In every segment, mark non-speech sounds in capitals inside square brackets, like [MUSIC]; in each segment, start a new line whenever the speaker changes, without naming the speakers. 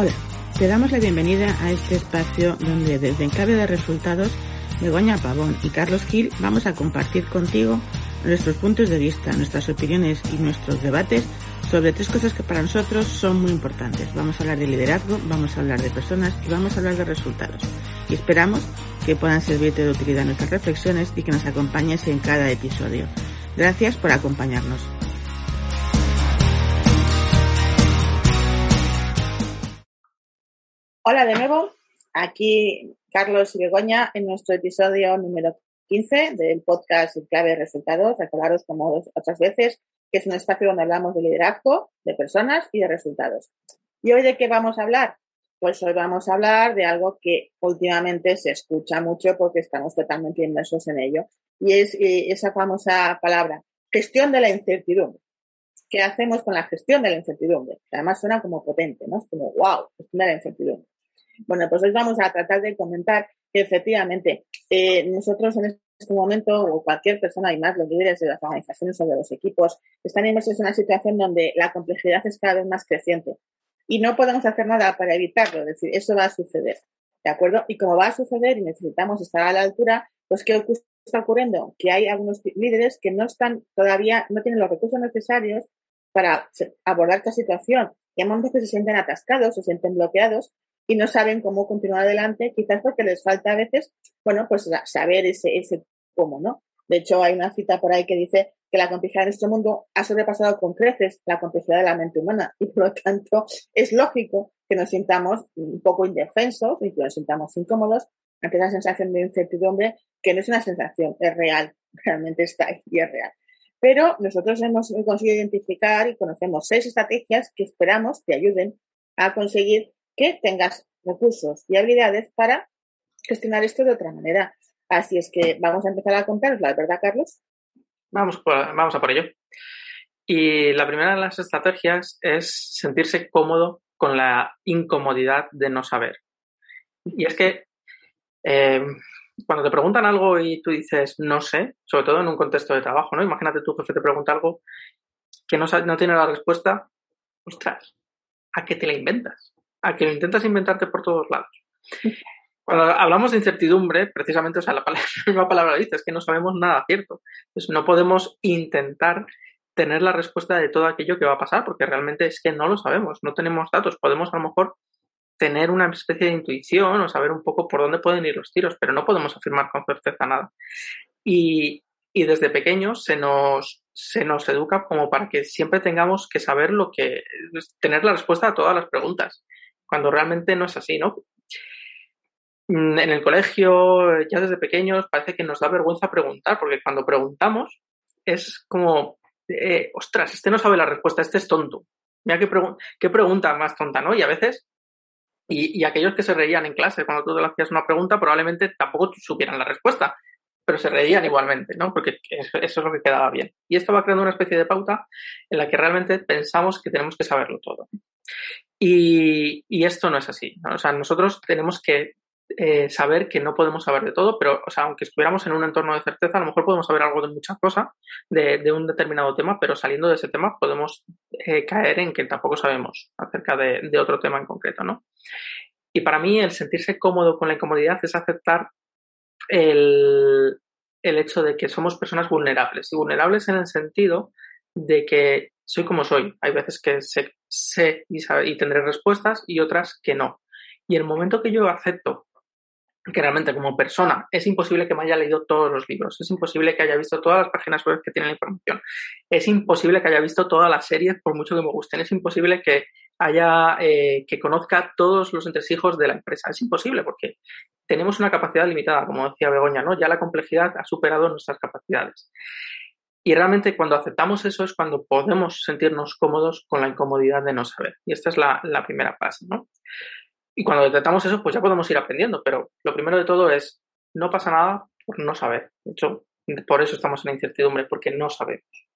Hola, te damos la bienvenida a este espacio donde desde Encabe de Resultados, Begoña Pavón y Carlos Gil vamos a compartir contigo nuestros puntos de vista, nuestras opiniones y nuestros debates sobre tres cosas que para nosotros son muy importantes. Vamos a hablar de liderazgo, vamos a hablar de personas y vamos a hablar de resultados. Y esperamos que puedan servirte de utilidad nuestras reflexiones y que nos acompañes en cada episodio. Gracias por acompañarnos. Hola de nuevo, aquí Carlos y Begoña en nuestro episodio número 15 del podcast Clave Resultados. Recordaros como otras veces que es un espacio donde hablamos de liderazgo, de personas y de resultados. ¿Y hoy de qué vamos a hablar? Pues hoy vamos a hablar de algo que últimamente se escucha mucho porque estamos totalmente inmersos en ello. Y es eh, esa famosa palabra, gestión de la incertidumbre. ¿Qué hacemos con la gestión de la incertidumbre? Además suena como potente, ¿no? Es como, wow, gestión de la incertidumbre. Bueno, pues hoy vamos a tratar de comentar que efectivamente eh, nosotros en este momento, o cualquier persona, y más los líderes de las organizaciones o de los equipos, están inmersos en una situación donde la complejidad es cada vez más creciente. Y no podemos hacer nada para evitarlo, es decir, eso va a suceder. ¿De acuerdo? Y como va a suceder y necesitamos estar a la altura, pues ¿qué está ocurriendo? Que hay algunos líderes que no están todavía, no tienen los recursos necesarios para abordar esta situación. Y hay momentos que se sienten atascados, se sienten bloqueados y no saben cómo continuar adelante, quizás porque les falta a veces, bueno, pues saber ese, ese cómo, ¿no? De hecho, hay una cita por ahí que dice que la complejidad de nuestro mundo ha sobrepasado con creces la complejidad de la mente humana [LAUGHS] y por lo tanto es lógico que nos sintamos un poco indefensos y que nos sintamos incómodos ante esa sensación de incertidumbre que no es una sensación, es real, [LAUGHS] realmente está ahí y es real. Pero nosotros hemos conseguido identificar y conocemos seis estrategias que esperamos te ayuden a conseguir que tengas recursos y habilidades para gestionar esto de otra manera. Así es que vamos a empezar a contaros la verdad, Carlos.
Vamos, vamos a por ello. Y la primera de las estrategias es sentirse cómodo con la incomodidad de no saber. Y es que eh, cuando te preguntan algo y tú dices no sé, sobre todo en un contexto de trabajo, ¿no? Imagínate tu jefe te pregunta algo que no, no tiene la respuesta, ostras, ¿a qué te la inventas? A que lo intentas inventarte por todos lados. Cuando hablamos de incertidumbre, precisamente, o sea, la, palabra, [LAUGHS] la misma palabra dice, es que no sabemos nada cierto. Entonces, no podemos intentar tener la respuesta de todo aquello que va a pasar, porque realmente es que no lo sabemos, no tenemos datos. Podemos a lo mejor tener una especie de intuición o saber un poco por dónde pueden ir los tiros, pero no podemos afirmar con certeza nada. Y, y desde pequeños se nos, se nos educa como para que siempre tengamos que saber lo que, tener la respuesta a todas las preguntas cuando realmente no es así, ¿no? Mm, en el colegio, ya desde pequeños, parece que nos da vergüenza preguntar, porque cuando preguntamos es como, eh, ostras, este no sabe la respuesta, este es tonto. Mira qué, qué pregunta más tonta, ¿no? Y a veces, y, aquellos que se reían en clase cuando tú le hacías una pregunta, probablemente tampoco supieran la respuesta, pero se reían igualmente, ¿no? Porque eso es lo que quedaba bien. Y esto va creando una especie de pauta en la que realmente pensamos que tenemos que saberlo todo. Y, esto no es así. O sea, nosotros tenemos que eh, saber que no podemos saber de todo, pero, o sea, aunque estuviéramos en un entorno de certeza, a lo mejor podemos saber algo de muchas cosas, de, un determinado tema, pero saliendo de ese tema podemos eh, caer en que tampoco sabemos acerca de, otro tema en concreto, ¿no? Y para mí el sentirse cómodo con la incomodidad es aceptar el, el hecho de que somos personas vulnerables. Y vulnerables en el sentido de que soy como soy. Hay veces que sé, sé y, tendré respuestas y otras que no. Y el momento que yo acepto que realmente como persona es imposible que me haya leído todos los libros, es imposible que haya visto todas las páginas web que tienen la información, es imposible que haya visto todas las series por mucho que me gusten, es imposible que haya eh, que conozca todos los entresijos de la empresa. Es imposible porque tenemos una capacidad limitada, como decía Begoña, ¿no? Ya la complejidad ha superado nuestras capacidades. Y realmente cuando aceptamos eso es cuando podemos sentirnos cómodos con la incomodidad de no saber. Y esta es la, la primera fase, ¿no? Y cuando detectamos eso, pues ya podemos ir aprendiendo. Pero lo primero de todo es, no pasa nada por no saber. De hecho, por eso estamos en incertidumbre, porque no sabemos.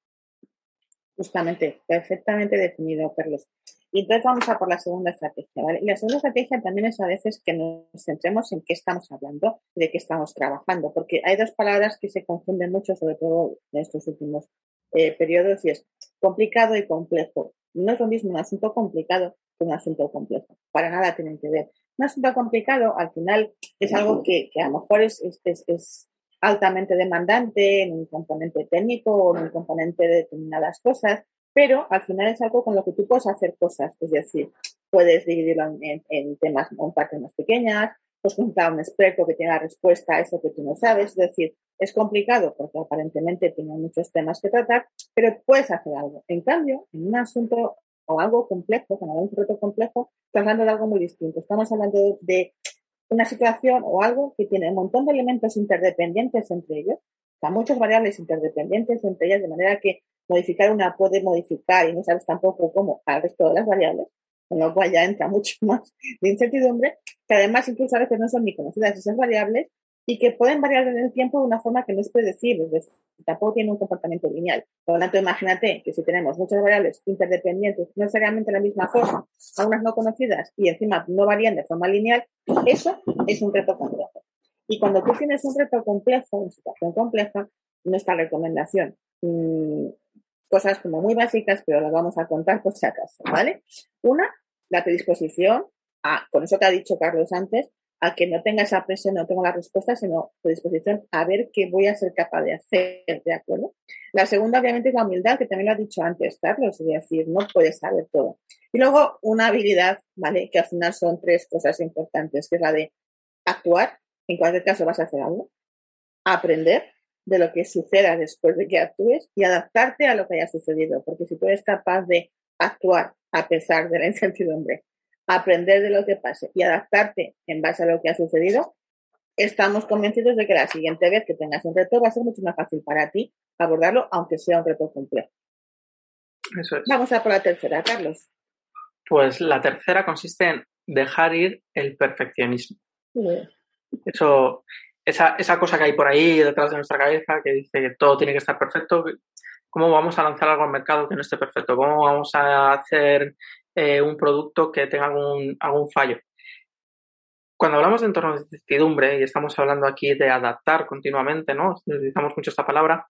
Justamente, perfectamente definido, Carlos. Y entonces vamos a por la segunda estrategia, ¿vale? Y la segunda estrategia también es a veces que nos centremos en qué estamos hablando, de qué estamos trabajando, porque hay dos palabras que se confunden mucho, sobre todo en estos últimos eh, periodos, y es complicado y complejo. No es lo mismo un asunto complicado que un asunto complejo. Para nada tienen que ver. Un asunto complicado, al final, es algo que, a lo mejor es, es, es altamente demandante en un componente técnico o en un componente de determinadas cosas, pero al final es algo con lo que tú puedes hacer cosas, es decir, puedes dividirlo en, temas, en partes más pequeñas, pues juntar a un experto que tenga respuesta a eso que tú no sabes, es decir, es complicado porque aparentemente tiene muchos temas que tratar, pero puedes hacer algo. En cambio, en un asunto o algo complejo, con algún reto complejo, estamos hablando de algo muy distinto. Estamos hablando de una situación o algo que tiene un montón de elementos interdependientes entre ellos, muchas variables interdependientes entre ellas, de manera que modificar una puede modificar y no sabes tampoco cómo al resto de las variables, con lo cual ya entra [LAUGHS] mucho más de incertidumbre, que además incluso a veces no son ni conocidas esas variables y que pueden variar en el tiempo de una forma que no es predecible, es decir, tampoco tiene un comportamiento lineal. Por lo tanto, imagínate que si tenemos muchas variables interdependientes, no necesariamente de la misma forma, algunas no conocidas y encima no varían de forma lineal, eso es un reto complejo. Y cuando tú tienes un reto complejo, una situación compleja, nuestra recomendación, mmm, cosas como muy básicas, pero las vamos a contar por si acaso, ¿vale? Una, la predisposición, a, con eso que ha dicho Carlos antes, a que no tenga esa presión, no tengo la respuesta, sino predisposición a ver qué voy a ser capaz de hacer, ¿de acuerdo? La segunda, obviamente, es la humildad, que también lo ha dicho antes Carlos, es decir, no puedes saber todo. Y luego, una habilidad, ¿vale? Que al final son tres cosas importantes, que es la de actuar, en cualquier caso vas a hacer algo, aprender, de lo que suceda después de que actúes y adaptarte a lo que haya sucedido. Porque si tú eres capaz de actuar a pesar de la [LAUGHS] incertidumbre, aprender de lo que pase y adaptarte en base a lo que ha sucedido, estamos convencidos de que la siguiente vez que tengas un reto va a ser mucho más fácil para ti abordarlo, aunque sea un reto complejo.
Eso es.
Vamos a por la tercera, Carlos.
Pues la tercera consiste en dejar ir el perfeccionismo. Eso esa, esa cosa que hay por ahí detrás de nuestra cabeza que dice que todo tiene que estar perfecto, ¿cómo vamos a lanzar algo al mercado que no esté perfecto? ¿Cómo vamos a hacer eh, un producto que tenga algún, algún fallo? Cuando hablamos de entornos de incertidumbre, y estamos hablando aquí de adaptar continuamente, ¿no? Utilizamos mucho esta palabra,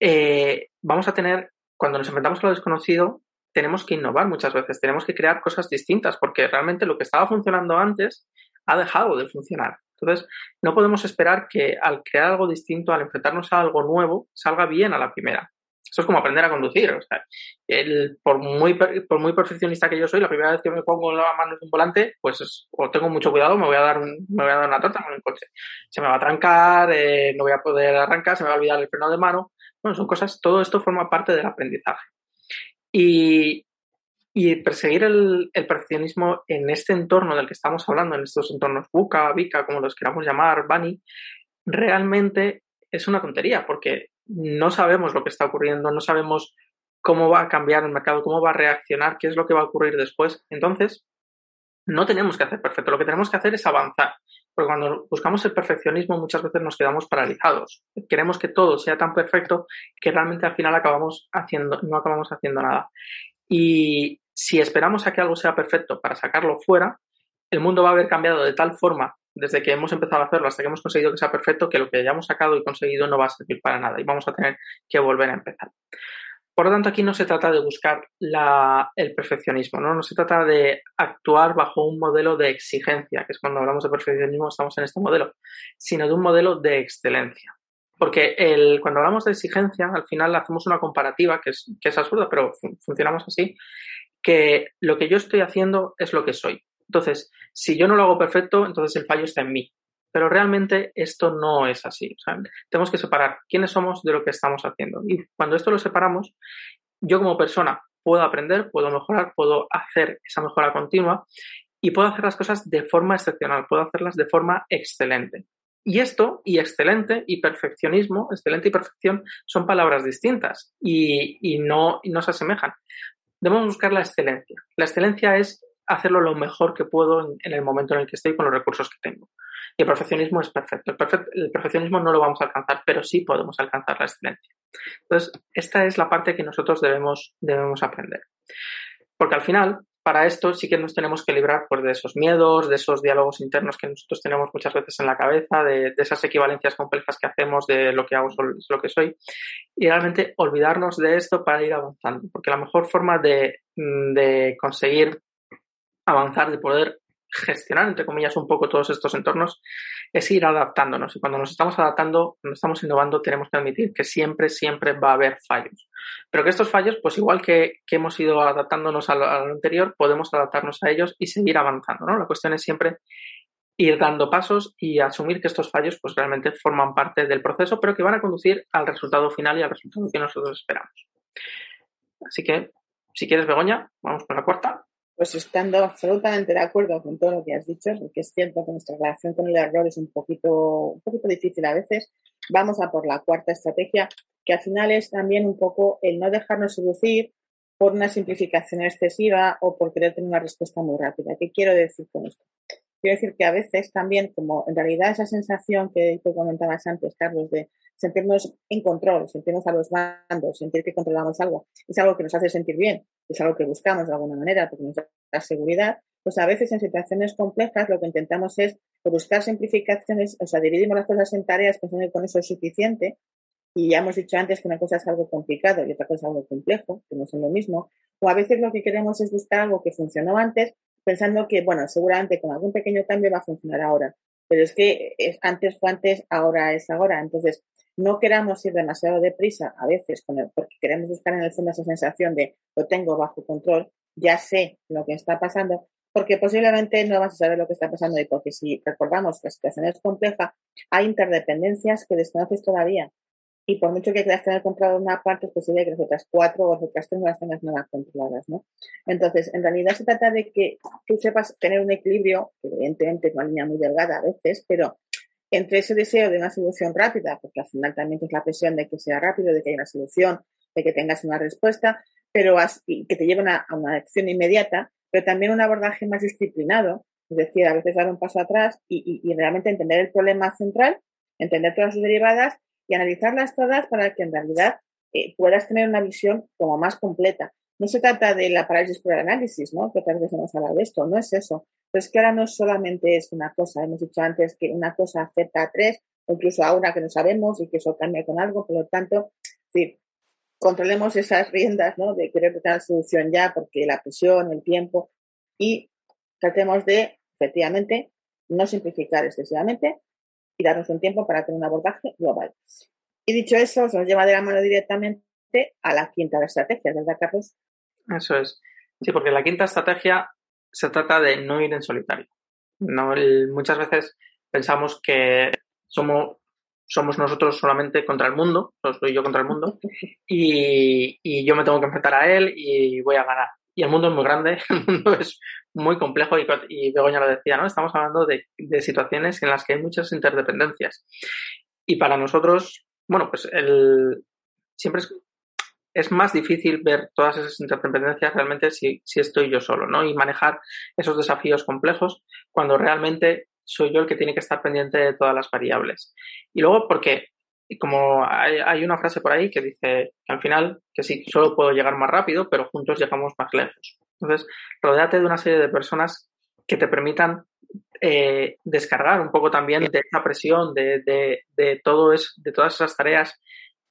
eh, vamos a tener, cuando nos enfrentamos a lo desconocido, tenemos que innovar muchas veces, tenemos que crear cosas distintas, porque realmente lo que estaba funcionando antes ha dejado de funcionar. Entonces, no podemos esperar que al crear algo distinto, al enfrentarnos a algo nuevo, salga bien a la primera. Eso es como aprender a conducir. O sea, el, por, muy, por muy perfeccionista que yo soy, la primera vez que me pongo la mano en un volante, pues o tengo mucho cuidado, me voy a dar, me voy a dar una torta con el coche. Se me va a trancar, eh, no voy a poder arrancar, se me va a olvidar el freno de mano. Bueno, son cosas, todo esto forma parte del aprendizaje. Y, y perseguir el, perfeccionismo en este entorno del que estamos hablando, en estos entornos buca, VICA, como los queramos llamar, Bunny, realmente es una tontería porque no sabemos lo que está ocurriendo, no sabemos cómo va a cambiar el mercado, cómo va a reaccionar, qué es lo que va a ocurrir después. Entonces, no tenemos que hacer perfecto, lo que tenemos que hacer es avanzar. Porque cuando buscamos el perfeccionismo muchas veces nos quedamos paralizados. Queremos que todo sea tan perfecto que realmente al final acabamos haciendo, no acabamos haciendo nada. Y, si esperamos a que algo sea perfecto para sacarlo fuera, el mundo va a haber cambiado de tal forma desde que hemos empezado a hacerlo hasta que hemos conseguido que sea perfecto que lo que hayamos sacado y conseguido no va a servir para nada y vamos a tener que volver a empezar. Por lo tanto, aquí no se trata de buscar el perfeccionismo, ¿no? no se trata de actuar bajo un modelo de exigencia, que es cuando hablamos de perfeccionismo estamos en este modelo, sino de un modelo de excelencia. Porque el, cuando hablamos de exigencia, al final hacemos una comparativa que es, que es absurda, pero funcionamos así, que lo que yo estoy haciendo es lo que soy. Entonces, si yo no lo hago perfecto, entonces el fallo está en mí. Pero realmente esto no es así. tenemos que separar quiénes somos de lo que estamos haciendo. Y cuando esto lo separamos, yo como persona puedo aprender, puedo mejorar, puedo hacer esa mejora continua y puedo hacer las cosas de forma excepcional, puedo hacerlas de forma excelente. Y esto, y excelente, y perfeccionismo, excelente y perfección, son palabras distintas y, no, y no se asemejan. Debemos buscar la excelencia. La excelencia es hacerlo lo mejor que puedo en, el momento en el que estoy con los recursos que tengo. Y el perfeccionismo es perfecto. El, perfeccionismo no lo vamos a alcanzar, pero sí podemos alcanzar la excelencia. Entonces, esta es la parte que nosotros debemos, debemos aprender. Porque al final, para esto sí que nos tenemos que librar pues, de esos miedos, de esos diálogos internos que nosotros tenemos muchas veces en la cabeza, de, esas equivalencias complejas que hacemos de lo que hago es lo que soy, y realmente olvidarnos de esto para ir avanzando, porque la mejor forma de, de conseguir avanzar, de poder gestionar, entre comillas, un poco todos estos entornos, es ir adaptándonos. Y cuando nos estamos adaptando, cuando estamos innovando, tenemos que admitir que siempre, siempre va a haber fallos. Pero que estos fallos, pues igual que, hemos ido adaptándonos a lo, anterior, podemos adaptarnos a ellos y seguir avanzando, ¿no? La cuestión es siempre ir dando pasos y asumir que estos fallos, pues realmente forman parte del proceso, pero que van a conducir al resultado final y al resultado que nosotros esperamos. Así que, si quieres, Begoña, vamos con la cuarta.
Pues estando absolutamente de acuerdo con todo lo que has dicho, porque es cierto que nuestra relación con el error es un poquito, un poquito difícil a veces, vamos a por la cuarta estrategia, que al final es también un poco el no dejarnos seducir por una simplificación excesiva o por querer tener una respuesta muy rápida. ¿Qué quiero decir con esto? Quiero decir que a veces también, como en realidad esa sensación que tú comentabas antes, Carlos, de sentirnos en control, sentirnos a los mandos, sentir que controlamos algo, es algo que nos hace sentir bien, es algo que buscamos de alguna manera porque nos da seguridad, pues a veces en situaciones complejas lo que intentamos es buscar simplificaciones, o sea, dividimos las cosas en tareas pensando que con eso es suficiente y ya hemos dicho antes que una cosa es algo complicado y otra cosa es algo complejo, que no son lo mismo, o a veces lo que queremos es buscar algo que funcionó antes pensando que, bueno, seguramente con algún pequeño cambio va a funcionar ahora, pero es que es, antes fue antes, ahora es ahora. Entonces, no queramos ir demasiado deprisa a veces porque queremos buscar en el fondo esa sensación de lo tengo bajo control, ya sé lo que está pasando, porque posiblemente no vas a saber lo que está pasando y porque si recordamos que la situación es compleja, hay interdependencias que desconoces todavía. Y por mucho que quieras tener controlado una parte, es posible que las otras cuatro o las otras tres no las tengas nada controladas, ¿no? Entonces, en realidad se trata de que tú sepas tener un equilibrio, evidentemente es una línea muy delgada a veces, pero entre ese deseo de una solución rápida, porque al final también tienes la presión de que sea rápido, de que haya una solución, de que tengas una respuesta, pero que te lleve a una acción inmediata, pero también un abordaje más disciplinado, es decir, a veces dar un paso atrás y, y realmente entender el problema central, entender todas sus derivadas y analizarlas todas para que en realidad eh, puedas tener una visión como más completa. No se trata de la parálisis por el análisis, ¿no? Que tal vez hemos hablado de esto, no es eso. Pero es que ahora no solamente es una cosa, hemos dicho antes que una cosa afecta a tres, o incluso a una que no sabemos y que eso cambia con algo, por lo tanto, sí, controlemos esas riendas, ¿no? De querer tener solución ya, porque la presión, el tiempo, y tratemos de, efectivamente, no simplificar excesivamente, y darnos un tiempo para tener un abordaje global. Y dicho eso, se nos lleva de la mano directamente a la quinta estrategia, ¿verdad, Carlos?
Eso es. Sí, porque la quinta estrategia se trata de no ir en solitario. No, muchas veces pensamos que somos, somos nosotros solamente contra el mundo, soy yo contra el mundo, [LAUGHS] y, y, yo me tengo que enfrentar a él y voy a ganar. Y el mundo es muy grande, [LAUGHS] el mundo es muy complejo y, y Begoña lo decía, ¿no? Estamos hablando de, de, situaciones en las que hay muchas interdependencias. Y para nosotros, bueno, pues el, siempre es, es más difícil ver todas esas interdependencias realmente si, si estoy yo solo, ¿no? Y manejar esos desafíos complejos cuando realmente soy yo el que tiene que estar pendiente de todas las variables. Y luego, porque como hay, hay, una frase por ahí que dice que al final, que sí, solo puedo llegar más rápido, pero juntos llegamos más lejos. Entonces, rodéate de una serie de personas que te permitan eh, descargar un poco también de esa presión, de, de, de, todo es, de todas esas tareas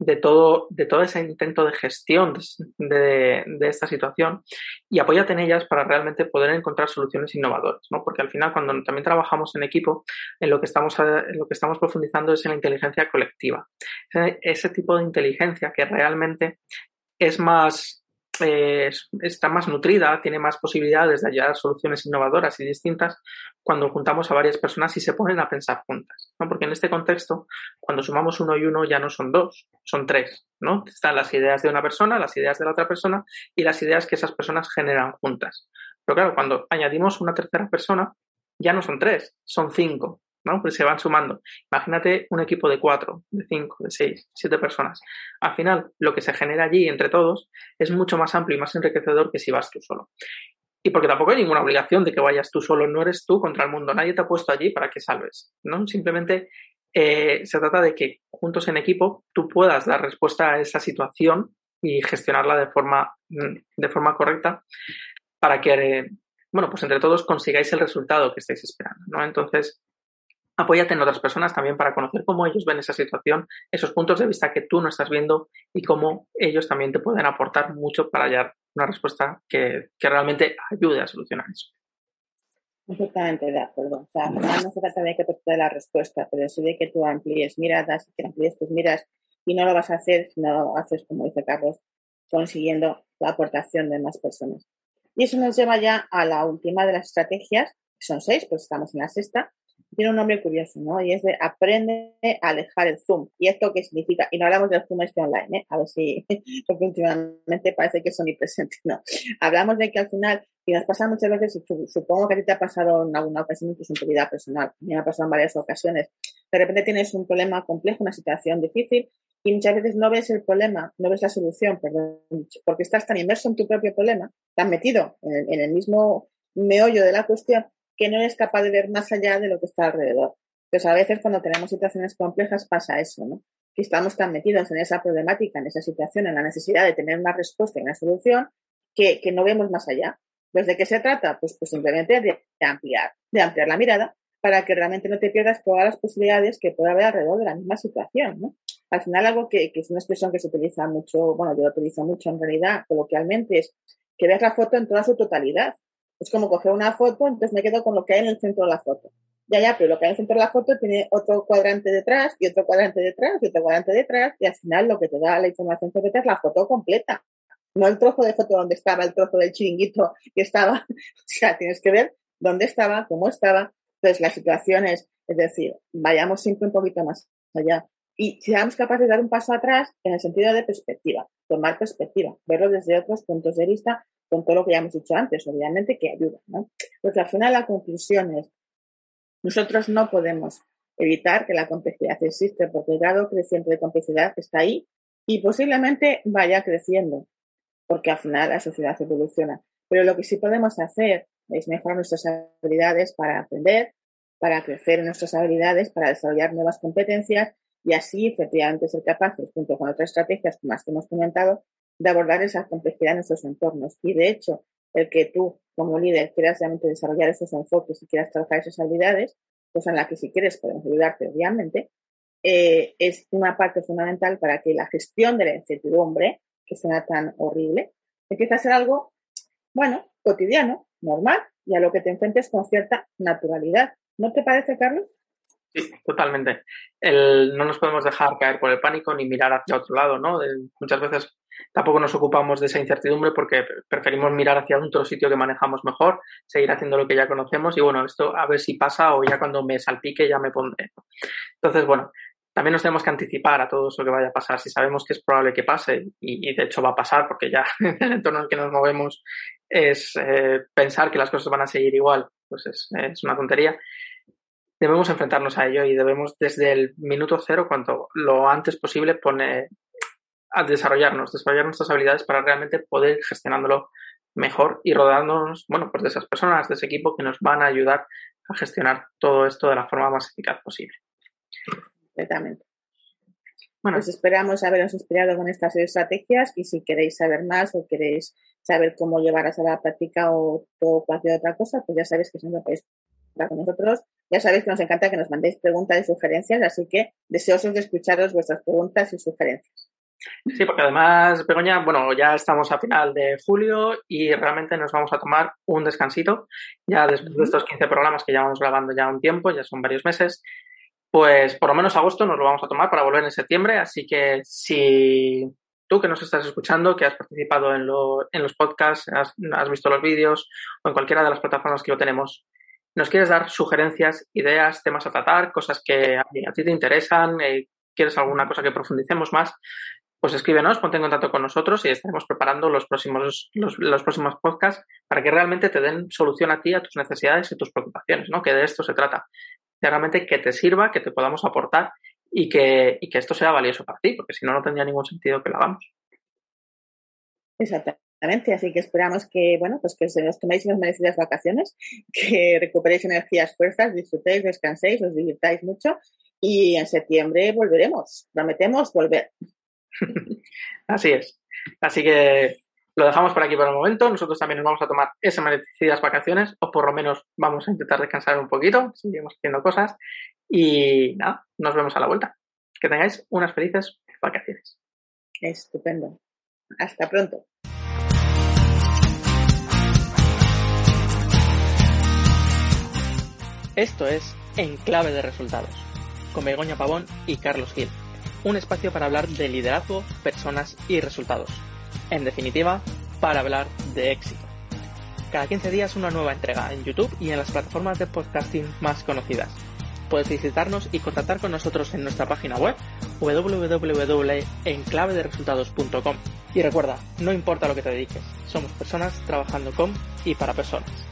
de todo, de todo ese intento de gestión de, de, esta situación y apóyate en ellas para realmente poder encontrar soluciones innovadoras, ¿no? Porque al final cuando también trabajamos en equipo, en lo que estamos, en lo que estamos profundizando es en la inteligencia colectiva. Ese tipo de inteligencia que realmente es más, está más nutrida, tiene más posibilidades de hallar soluciones innovadoras y distintas cuando juntamos a varias personas y se ponen a pensar juntas, ¿no? Porque en este contexto, cuando sumamos uno y uno ya no son dos, son tres, ¿no? Están las ideas de una persona, las ideas de la otra persona y las ideas que esas personas generan juntas. Pero claro, cuando añadimos una tercera persona, ya no son tres, son cinco, ¿no? Pues se van sumando. Imagínate un equipo de cuatro, de cinco, de seis, siete personas. Al final, lo que se genera allí entre todos es mucho más amplio y más enriquecedor que si vas tú solo. Y porque tampoco hay ninguna obligación de que vayas tú solo, no eres tú contra el mundo, nadie te ha puesto allí para que salves, ¿no? Simplemente eh, se trata de que juntos en equipo tú puedas dar respuesta a esa situación y gestionarla de forma, de forma correcta para que, bueno, pues entre todos consigáis el resultado que estáis esperando, ¿no? Entonces, apóyate en otras personas también para conocer cómo ellos ven esa situación, esos puntos de vista que tú no estás viendo y cómo ellos también te pueden aportar mucho para hallar una respuesta que, realmente ayude a solucionar eso.
Perfectamente de acuerdo. O sea, no se trata de que te dé la respuesta, pero sí de que tú amplíes miradas, que amplíes tus miras y no lo vas a hacer si no lo haces, como dice Carlos, consiguiendo la aportación de más personas. Y eso nos lleva ya a la última de las estrategias, que son seis, pues estamos en la sexta, tiene un nombre curioso, ¿no? Y es de aprende a alejar el zoom. ¿Y esto qué significa? Y no hablamos del zoom este online, ¿eh? A ver si, [LAUGHS] porque últimamente parece que es omnipresente, no. Hablamos de que al final, y nos pasa muchas veces, supongo que a ti te ha pasado en alguna ocasión incluso en tu vida personal, me ha pasado en varias ocasiones, de repente tienes un problema complejo, una situación difícil, y muchas veces no ves el problema, no ves la solución, perdón, porque estás tan inmerso en tu propio problema, tan metido en el mismo meollo de la cuestión, que no eres capaz de ver más allá de lo que está alrededor. Pues a veces cuando tenemos situaciones complejas pasa eso, ¿no? Que estamos tan metidos en esa problemática, en esa situación, en la necesidad de tener una respuesta y una solución, que, no vemos más allá. Pues ¿de qué se trata? Pues, pues simplemente de, ampliar, de ampliar la mirada para que realmente no te pierdas todas las posibilidades que pueda haber alrededor de la misma situación, ¿no? Al final algo que, que es una expresión que se utiliza mucho, bueno, yo lo utilizo mucho en realidad coloquialmente, es que veas la foto en toda su totalidad. Es como coger una foto, entonces me quedo con lo que hay en el centro de la foto. Ya, ya, pero lo que hay en el centro de la foto tiene otro cuadrante detrás y otro cuadrante detrás y otro cuadrante detrás y al final lo que te da la información que es la foto completa. No el trozo de foto donde estaba el trozo del chiringuito que estaba. [LAUGHS] o sea, tienes que ver dónde estaba, cómo estaba. Entonces, las situaciones, es decir, vayamos siempre un poquito más allá. Y seamos capaces de dar un paso atrás en el sentido de perspectiva, tomar perspectiva, verlo desde otros puntos de vista con todo lo que ya hemos dicho antes, obviamente que ayuda, ¿no? Porque al final la conclusión es, nosotros no podemos evitar que la complejidad existe, porque el grado creciente de complejidad está ahí y posiblemente vaya creciendo, porque al final la sociedad evoluciona. Pero lo que sí podemos hacer es mejorar nuestras habilidades para aprender, para crecer en nuestras habilidades, para desarrollar nuevas competencias y así efectivamente ser capaces, junto con otras estrategias como las que hemos comentado, de abordar esa complejidad en nuestros entornos. Y de hecho, el que tú, como líder, quieras realmente desarrollar esos enfoques y quieras trabajar esas habilidades, cosa en la que si quieres podemos ayudarte, obviamente, eh, es una parte fundamental para que la gestión de la incertidumbre, que suena tan horrible, empiece a ser algo, bueno, cotidiano, normal, y a lo que te enfrentes con cierta naturalidad. ¿No te parece, Carlos?
Sí, totalmente. No nos podemos dejar caer por el pánico ni mirar hacia otro lado, ¿no? muchas veces tampoco nos ocupamos de esa incertidumbre porque preferimos mirar hacia otro sitio que manejamos mejor, seguir haciendo lo que ya conocemos y bueno, esto a ver si pasa o ya cuando me salpique ya me pondré. Entonces, bueno, también nos tenemos que anticipar a todo eso que vaya a pasar. Si sabemos que es probable que pase, y, de hecho va a pasar porque ya [LAUGHS] el entorno en el que nos movemos es eh, pensar que las cosas van a seguir igual, pues es, es, una tontería. Debemos enfrentarnos a ello y debemos desde el minuto cero, cuanto lo antes posible, poner, a desarrollarnos, desarrollar nuestras habilidades para realmente poder ir gestionándolo mejor y rodándonos, bueno, pues de esas personas, de ese equipo que nos van a ayudar a gestionar todo esto de la forma más eficaz posible.
Completamente. Bueno, pues esperamos haberos inspirado con estas estrategias y si queréis saber más o queréis saber cómo llevarlas a la práctica o, cualquier otra cosa, pues ya sabéis que siempre podéis estar con nosotros. Ya sabéis que nos encanta que nos mandéis preguntas y sugerencias, así que deseosos de escucharos vuestras preguntas y sugerencias.
Sí, porque además, Begoña, bueno, ya estamos a final de julio y realmente nos vamos a tomar un descansito. Ya después de estos 15 programas que llevamos grabando ya un tiempo, ya son varios meses, pues por lo menos agosto nos lo vamos a tomar para volver en septiembre. Así que si tú que nos estás escuchando, que has participado en, los podcasts, has, visto los vídeos o en cualquiera de las plataformas que lo tenemos, nos quieres dar sugerencias, ideas, temas a tratar, cosas que a, ti te interesan, eh, quieres alguna cosa que profundicemos más, pues escríbenos, ponte en contacto con nosotros y estaremos preparando los próximos, los, próximos podcasts para que realmente te den solución a ti, a tus necesidades y tus preocupaciones, ¿no? Que de esto se trata. De realmente que te sirva, que te podamos aportar y que, y que esto sea valioso para ti, porque si no, no tendría ningún sentido que lo hagamos.
Exactamente, así que esperamos que, bueno, pues que os toméis unas merecidas vacaciones, [LAUGHS] que recuperéis energías, fuerzas, disfrutéis, descanséis, os divirtáis mucho y en septiembre volveremos, prometemos volver.
Así es. Así que lo dejamos por aquí por el momento. Nosotros también nos vamos a tomar esas merecidas vacaciones, o por lo menos vamos a intentar descansar un poquito, seguimos haciendo cosas. Y nada, nos vemos a la vuelta. Que tengáis unas felices vacaciones.
Estupendo. Hasta pronto.
Esto es En Clave de Resultados, con Begoña Pavón y Carlos Gil un espacio para hablar de liderazgo, personas y resultados. En definitiva, para hablar de éxito. Cada 15 días una nueva entrega en YouTube y en las plataformas de podcasting más conocidas. Puedes visitarnos y contactar con nosotros en nuestra página web www.enclavederesultados.com. Y recuerda, no importa lo que te dediques, somos personas trabajando con y para personas.